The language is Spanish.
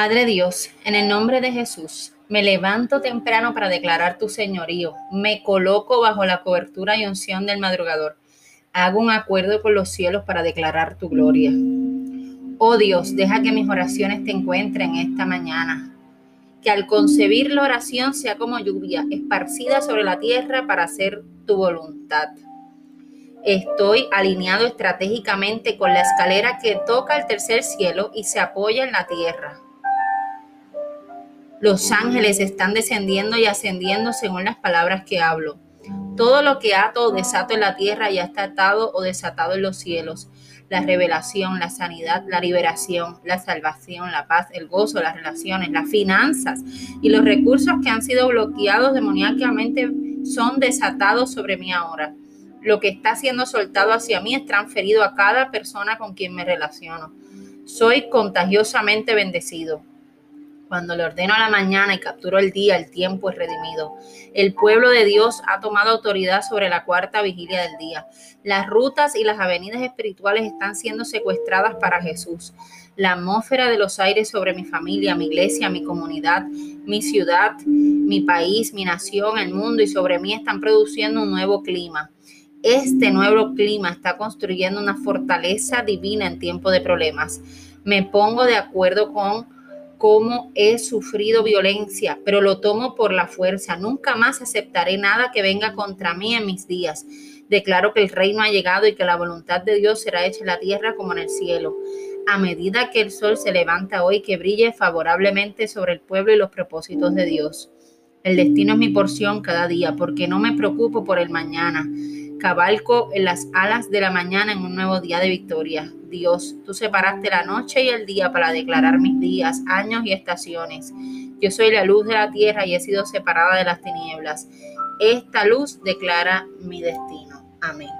Padre Dios, en el nombre de Jesús, me levanto temprano para declarar tu señorío. Me coloco bajo la cobertura y unción del madrugador. Hago un acuerdo con los cielos para declarar tu gloria. Oh Dios, deja que mis oraciones te encuentren esta mañana. Que al concebir la oración sea como lluvia, esparcida sobre la tierra para hacer tu voluntad. Estoy alineado estratégicamente con la escalera que toca el tercer cielo y se apoya en la tierra. Los ángeles están descendiendo y ascendiendo según las palabras que hablo. Todo lo que ato o desato en la tierra ya está atado o desatado en los cielos. La revelación, la sanidad, la liberación, la salvación, la paz, el gozo, las relaciones, las finanzas y los recursos que han sido bloqueados demoníacamente son desatados sobre mí ahora. Lo que está siendo soltado hacia mí es transferido a cada persona con quien me relaciono. Soy contagiosamente bendecido. Cuando le ordeno a la mañana y capturo el día, el tiempo es redimido. El pueblo de Dios ha tomado autoridad sobre la cuarta vigilia del día. Las rutas y las avenidas espirituales están siendo secuestradas para Jesús. La atmósfera de los aires sobre mi familia, mi iglesia, mi comunidad, mi ciudad, mi país, mi nación, el mundo y sobre mí están produciendo un nuevo clima. Este nuevo clima está construyendo una fortaleza divina en tiempo de problemas. Me pongo de acuerdo con cómo he sufrido violencia, pero lo tomo por la fuerza. Nunca más aceptaré nada que venga contra mí en mis días. Declaro que el reino ha llegado y que la voluntad de Dios será hecha en la tierra como en el cielo. A medida que el sol se levanta hoy, que brille favorablemente sobre el pueblo y los propósitos de Dios. El destino es mi porción cada día, porque no me preocupo por el mañana. Cabalco en las alas de la mañana en un nuevo día de victoria. Dios, tú separaste la noche y el día para declarar mis días, años y estaciones. Yo soy la luz de la tierra y he sido separada de las tinieblas. Esta luz declara mi destino. Amén.